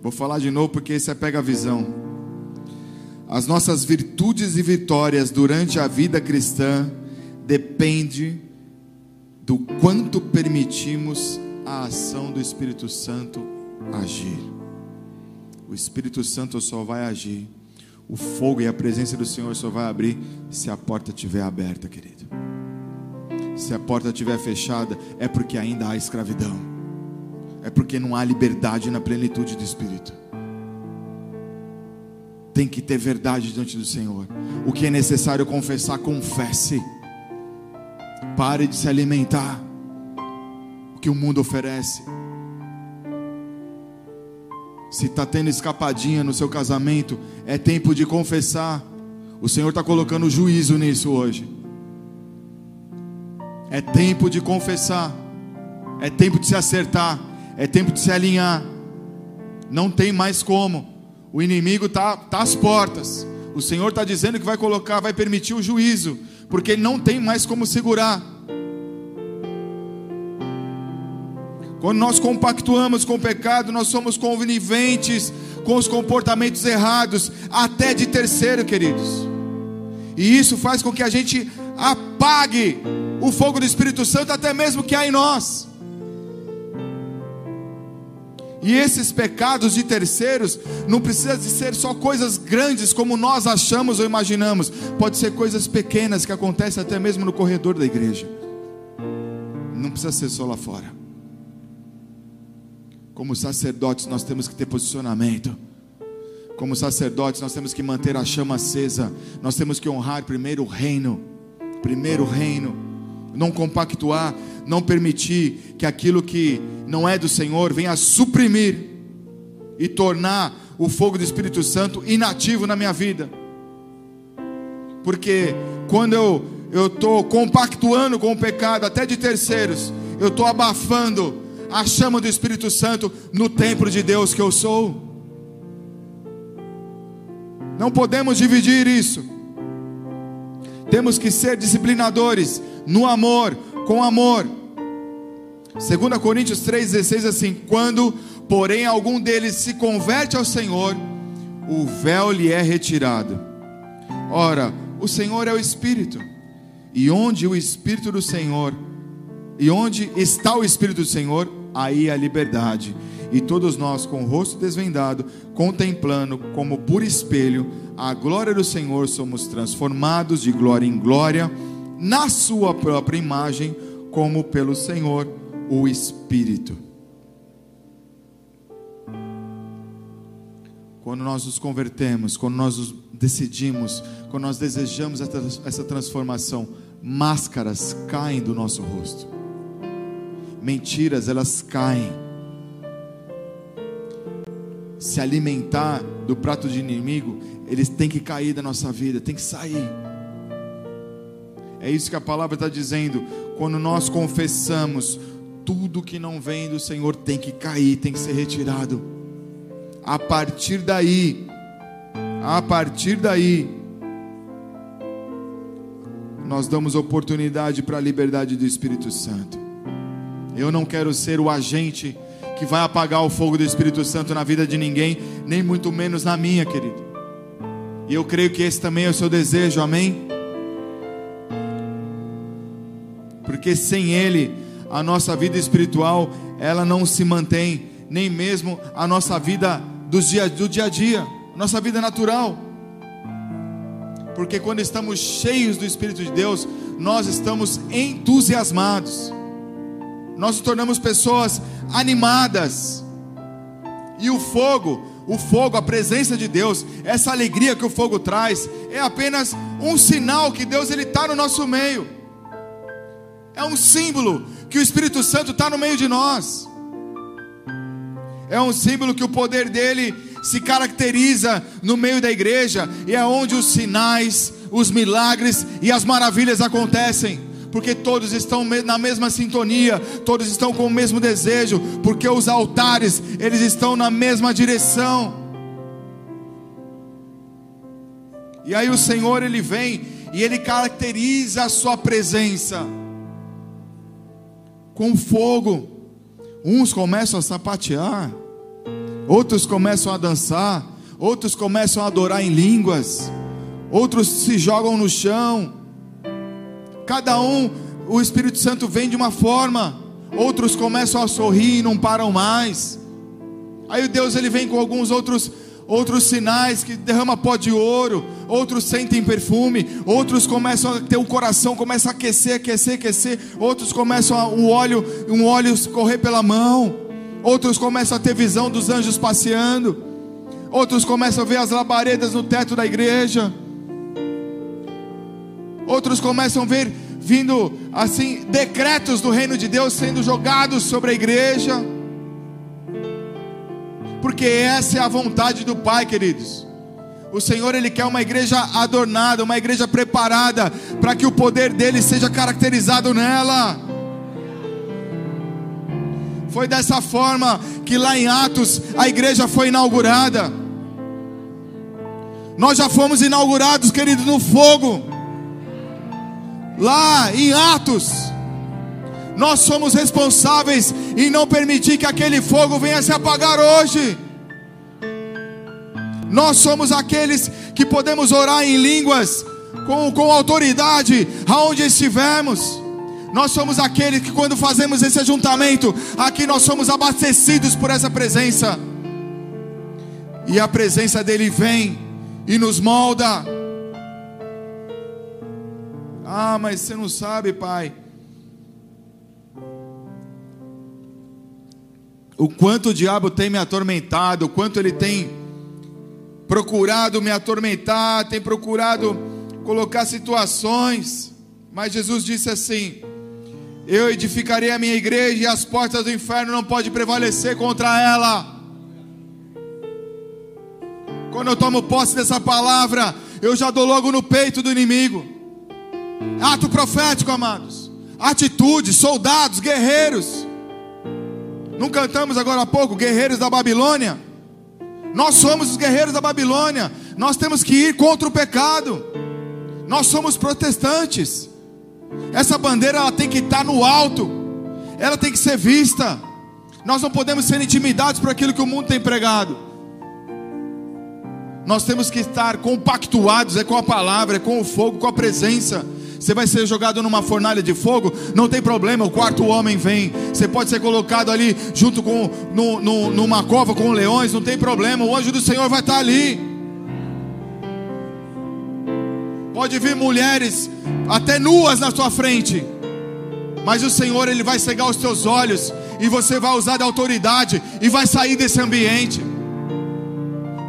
Vou falar de novo porque esse é pega a visão. As nossas virtudes e vitórias durante a vida cristã depende do quanto permitimos a ação do Espírito Santo agir. O Espírito Santo só vai agir, o fogo e a presença do Senhor só vai abrir se a porta estiver aberta, querido. Se a porta estiver fechada, é porque ainda há escravidão. É porque não há liberdade na plenitude do Espírito. Tem que ter verdade diante do Senhor. O que é necessário confessar, confesse. Pare de se alimentar o que o mundo oferece. Se está tendo escapadinha no seu casamento, é tempo de confessar. O Senhor está colocando juízo nisso hoje. É tempo de confessar. É tempo de se acertar. É tempo de se alinhar. Não tem mais como. O inimigo está tá às portas. O Senhor está dizendo que vai colocar, vai permitir o juízo, porque ele não tem mais como segurar. Quando nós compactuamos com o pecado, nós somos coniventes com os comportamentos errados, até de terceiro, queridos. E isso faz com que a gente apague o fogo do Espírito Santo até mesmo que há em nós. E esses pecados de terceiros não precisa de ser só coisas grandes como nós achamos ou imaginamos. Pode ser coisas pequenas que acontecem até mesmo no corredor da igreja. Não precisa ser só lá fora. Como sacerdotes, nós temos que ter posicionamento. Como sacerdotes, nós temos que manter a chama acesa. Nós temos que honrar primeiro o reino. Primeiro o reino. Não compactuar, não permitir que aquilo que não é do Senhor venha suprimir e tornar o fogo do Espírito Santo inativo na minha vida. Porque quando eu eu estou compactuando com o pecado, até de terceiros, eu estou abafando a chama do Espírito Santo no templo de Deus que eu sou. Não podemos dividir isso. Temos que ser disciplinadores no amor, com amor. 2 Coríntios 3,16 assim: Quando, porém, algum deles se converte ao Senhor, o véu lhe é retirado. Ora, o Senhor é o Espírito, e onde o Espírito do Senhor, e onde está o Espírito do Senhor, aí a liberdade. E todos nós, com o rosto desvendado, contemplando como por espelho a glória do Senhor, somos transformados de glória em glória, na Sua própria imagem, como pelo Senhor, o Espírito. Quando nós nos convertemos, quando nós decidimos, quando nós desejamos essa transformação, máscaras caem do nosso rosto, mentiras elas caem se alimentar do prato de inimigo, eles têm que cair da nossa vida, tem que sair. É isso que a palavra está dizendo. Quando nós confessamos, tudo que não vem do Senhor tem que cair, tem que ser retirado. A partir daí, a partir daí, nós damos oportunidade para a liberdade do Espírito Santo. Eu não quero ser o agente que vai apagar o fogo do Espírito Santo na vida de ninguém, nem muito menos na minha, querido. E eu creio que esse também é o seu desejo, amém? Porque sem Ele, a nossa vida espiritual, ela não se mantém, nem mesmo a nossa vida do dia, do dia a dia, nossa vida natural. Porque quando estamos cheios do Espírito de Deus, nós estamos entusiasmados nós nos tornamos pessoas animadas. E o fogo, o fogo, a presença de Deus, essa alegria que o fogo traz, é apenas um sinal que Deus ele está no nosso meio. É um símbolo que o Espírito Santo está no meio de nós. É um símbolo que o poder dele se caracteriza no meio da igreja e é onde os sinais, os milagres e as maravilhas acontecem porque todos estão na mesma sintonia, todos estão com o mesmo desejo, porque os altares, eles estão na mesma direção. E aí o Senhor ele vem e ele caracteriza a sua presença com fogo. Uns começam a sapatear, outros começam a dançar, outros começam a adorar em línguas, outros se jogam no chão Cada um, o Espírito Santo vem de uma forma, outros começam a sorrir e não param mais. Aí Deus ele vem com alguns outros outros sinais que derrama pó de ouro, outros sentem perfume, outros começam a ter o coração começa a aquecer, aquecer, aquecer, outros começam a, óleo, um óleo correr pela mão, outros começam a ter visão dos anjos passeando, outros começam a ver as labaredas no teto da igreja. Outros começam a ver vindo assim decretos do reino de Deus sendo jogados sobre a igreja. Porque essa é a vontade do Pai, queridos. O Senhor ele quer uma igreja adornada, uma igreja preparada para que o poder dele seja caracterizado nela. Foi dessa forma que lá em Atos a igreja foi inaugurada. Nós já fomos inaugurados, queridos, no fogo lá em Atos, nós somos responsáveis em não permitir que aquele fogo venha se apagar hoje. Nós somos aqueles que podemos orar em línguas com, com autoridade aonde estivermos. Nós somos aqueles que, quando fazemos esse ajuntamento, aqui nós somos abastecidos por essa presença. E a presença dele vem e nos molda. Ah, mas você não sabe, pai. O quanto o diabo tem me atormentado, o quanto ele tem procurado me atormentar, tem procurado colocar situações. Mas Jesus disse assim: Eu edificarei a minha igreja e as portas do inferno não podem prevalecer contra ela. Quando eu tomo posse dessa palavra, eu já dou logo no peito do inimigo. Ato profético, amados. Atitude, soldados, guerreiros. Não cantamos agora há pouco, guerreiros da Babilônia? Nós somos os guerreiros da Babilônia. Nós temos que ir contra o pecado. Nós somos protestantes. Essa bandeira ela tem que estar no alto. Ela tem que ser vista. Nós não podemos ser intimidados por aquilo que o mundo tem pregado. Nós temos que estar compactuados é com a palavra, é com o fogo, com a presença. Você vai ser jogado numa fornalha de fogo, não tem problema, o quarto homem vem. Você pode ser colocado ali junto com no, no, numa cova com leões, não tem problema, o anjo do Senhor vai estar ali. Pode vir mulheres até nuas na sua frente, mas o Senhor ele vai cegar os teus olhos e você vai usar da autoridade e vai sair desse ambiente.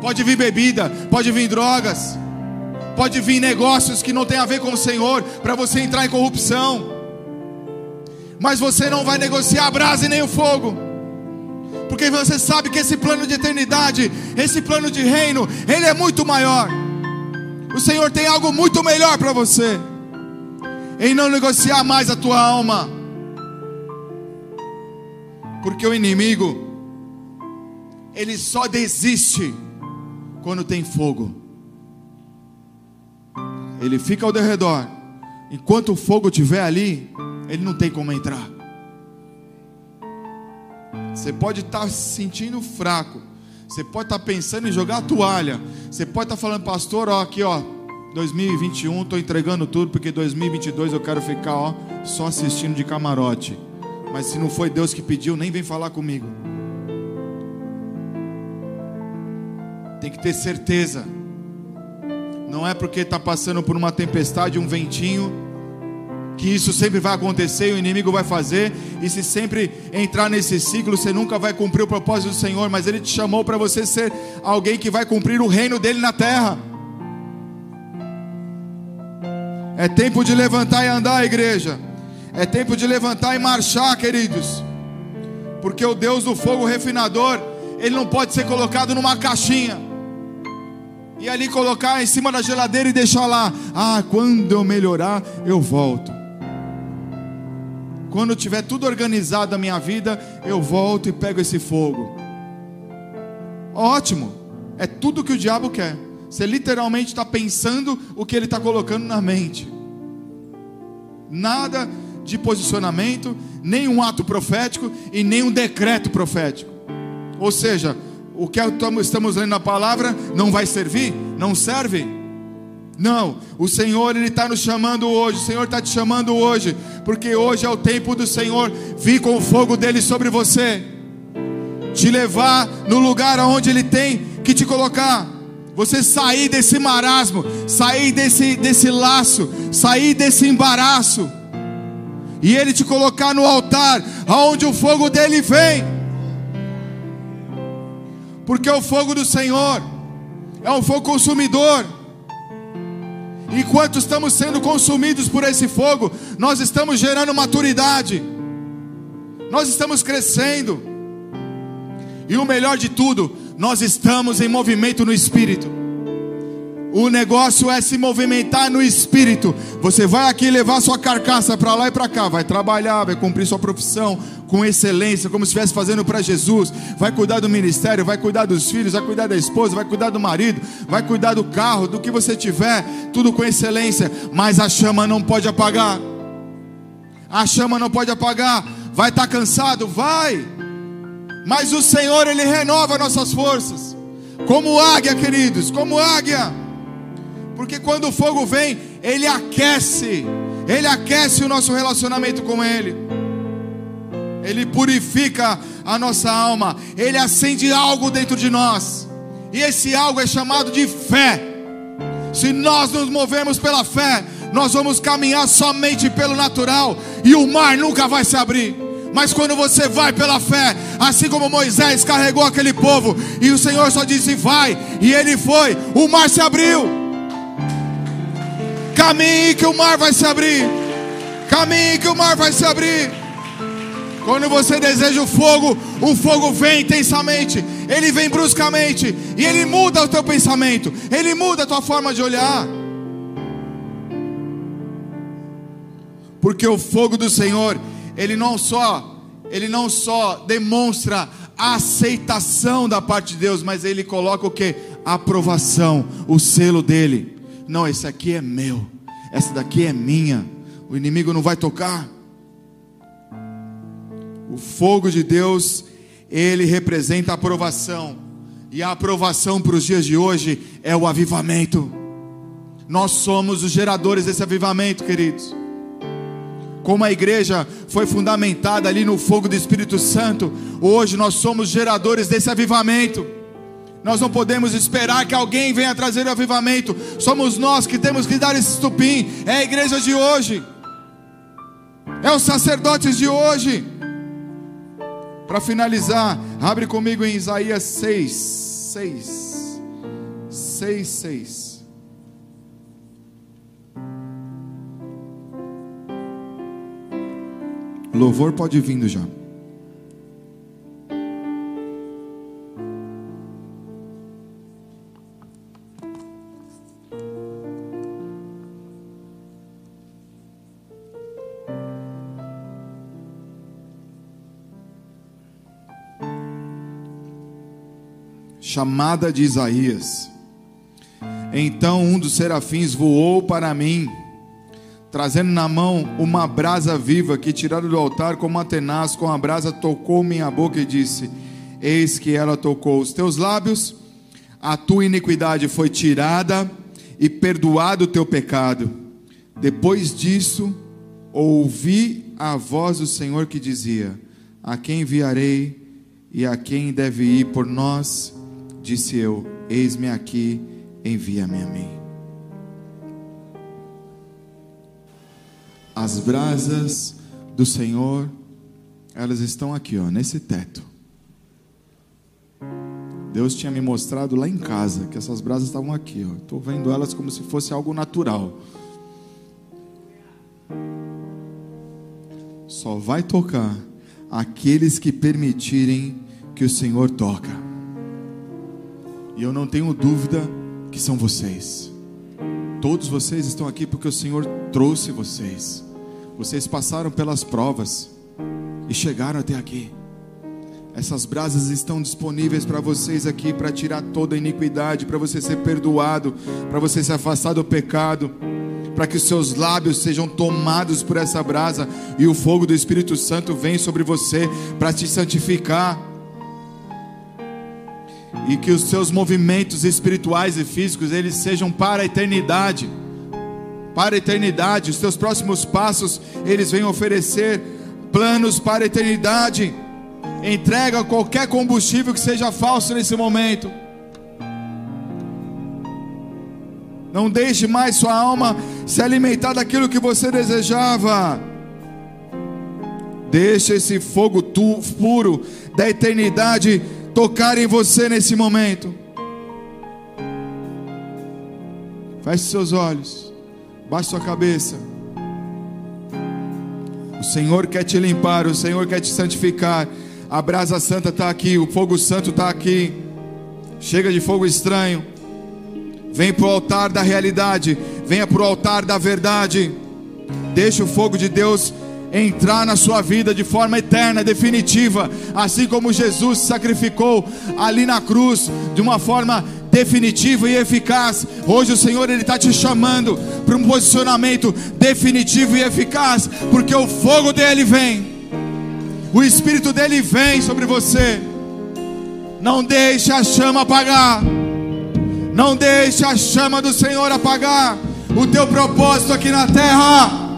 Pode vir bebida, pode vir drogas, pode vir negócios que não tem a ver com o Senhor, para você entrar em corrupção. Mas você não vai negociar a brasa e nem o fogo. Porque você sabe que esse plano de eternidade, esse plano de reino, ele é muito maior. O Senhor tem algo muito melhor para você. Em não negociar mais a tua alma. Porque o inimigo ele só desiste quando tem fogo. Ele fica ao derredor. Enquanto o fogo estiver ali, ele não tem como entrar. Você pode estar se sentindo fraco. Você pode estar pensando em jogar a toalha. Você pode estar falando, pastor, ó, aqui, ó, 2021, estou entregando tudo porque 2022 eu quero ficar, ó, só assistindo de camarote. Mas se não foi Deus que pediu, nem vem falar comigo. tem que ter certeza. Não é porque está passando por uma tempestade, um ventinho, que isso sempre vai acontecer o inimigo vai fazer. E se sempre entrar nesse ciclo, você nunca vai cumprir o propósito do Senhor. Mas Ele te chamou para você ser alguém que vai cumprir o reino dele na terra. É tempo de levantar e andar, igreja. É tempo de levantar e marchar, queridos. Porque o Deus do fogo refinador, ele não pode ser colocado numa caixinha e ali colocar em cima da geladeira e deixar lá. Ah, quando eu melhorar, eu volto. Quando tiver tudo organizado na minha vida, eu volto e pego esse fogo. Ótimo, é tudo que o diabo quer. Você literalmente está pensando o que ele está colocando na mente. Nada de posicionamento, nem um ato profético e nem um decreto profético. Ou seja, o que estamos lendo na palavra não vai servir? Não serve? Não, o Senhor Ele está nos chamando hoje, o Senhor está te chamando hoje, porque hoje é o tempo do Senhor vir com o fogo dele sobre você, te levar no lugar aonde Ele tem que te colocar, você sair desse marasmo, sair desse, desse laço, sair desse embaraço, e Ele te colocar no altar, aonde o fogo dele vem porque o fogo do Senhor é um fogo consumidor. Enquanto estamos sendo consumidos por esse fogo, nós estamos gerando maturidade, nós estamos crescendo, e o melhor de tudo, nós estamos em movimento no espírito. O negócio é se movimentar no espírito. Você vai aqui levar sua carcaça para lá e para cá, vai trabalhar, vai cumprir sua profissão com excelência, como se estivesse fazendo para Jesus. Vai cuidar do ministério, vai cuidar dos filhos, vai cuidar da esposa, vai cuidar do marido, vai cuidar do carro, do que você tiver, tudo com excelência. Mas a chama não pode apagar. A chama não pode apagar. Vai estar tá cansado? Vai. Mas o Senhor, Ele renova nossas forças. Como águia, queridos, como águia. Porque quando o fogo vem, ele aquece, Ele aquece o nosso relacionamento com Ele. Ele purifica a nossa alma. Ele acende algo dentro de nós. E esse algo é chamado de fé. Se nós nos movemos pela fé, nós vamos caminhar somente pelo natural e o mar nunca vai se abrir. Mas quando você vai pela fé, assim como Moisés carregou aquele povo, e o Senhor só disse: vai, e ele foi, o mar se abriu. Caminhe que o mar vai se abrir. Caminhe que o mar vai se abrir. Quando você deseja o fogo, o fogo vem intensamente, ele vem bruscamente, e ele muda o teu pensamento, ele muda a tua forma de olhar. Porque o fogo do Senhor, ele não só ele não só demonstra a aceitação da parte de Deus, mas ele coloca o que? Aprovação, o selo dele. Não, esse aqui é meu, essa daqui é minha. O inimigo não vai tocar. O fogo de Deus, ele representa a aprovação. E a aprovação para os dias de hoje é o avivamento. Nós somos os geradores desse avivamento, queridos como a igreja foi fundamentada ali no fogo do Espírito Santo, hoje nós somos geradores desse avivamento. Nós não podemos esperar que alguém venha trazer o avivamento. Somos nós que temos que dar esse estupim. É a igreja de hoje. É os sacerdotes de hoje. Para finalizar, abre comigo em Isaías 6, 6, 6, 6. Louvor pode vindo já. Chamada de Isaías. Então um dos serafins voou para mim trazendo na mão uma brasa viva que tirada do altar como uma tenaz com a brasa tocou minha boca e disse: Eis que ela tocou os teus lábios, a tua iniquidade foi tirada e perdoado o teu pecado. Depois disso, ouvi a voz do Senhor que dizia: A quem enviarei e a quem deve ir por nós? Disse eu: Eis-me aqui, envia-me a mim. As brasas do Senhor, elas estão aqui, ó, nesse teto. Deus tinha me mostrado lá em casa que essas brasas estavam aqui. Estou vendo elas como se fosse algo natural. Só vai tocar aqueles que permitirem que o Senhor toca. E eu não tenho dúvida que são vocês. Todos vocês estão aqui porque o Senhor trouxe vocês. Vocês passaram pelas provas e chegaram até aqui. Essas brasas estão disponíveis para vocês aqui para tirar toda a iniquidade, para você ser perdoado, para você se afastar do pecado, para que os seus lábios sejam tomados por essa brasa e o fogo do Espírito Santo vem sobre você para te santificar e que os seus movimentos espirituais e físicos eles sejam para a eternidade. Para a eternidade, os teus próximos passos, eles vêm oferecer planos para a eternidade. Entrega qualquer combustível que seja falso nesse momento. Não deixe mais sua alma se alimentar daquilo que você desejava. Deixe esse fogo tu, puro da eternidade tocar em você nesse momento. Feche seus olhos, baixe sua cabeça. O Senhor quer te limpar, o Senhor quer te santificar. A brasa santa está aqui, o fogo santo está aqui. Chega de fogo estranho. Vem para o altar da realidade, venha para o altar da verdade. Deixa o fogo de Deus entrar na sua vida de forma eterna, definitiva, assim como Jesus sacrificou ali na cruz de uma forma definitiva e eficaz. Hoje o Senhor ele está te chamando para um posicionamento definitivo e eficaz, porque o fogo dele vem, o Espírito dele vem sobre você. Não deixe a chama apagar. Não deixe a chama do Senhor apagar o teu propósito aqui na terra.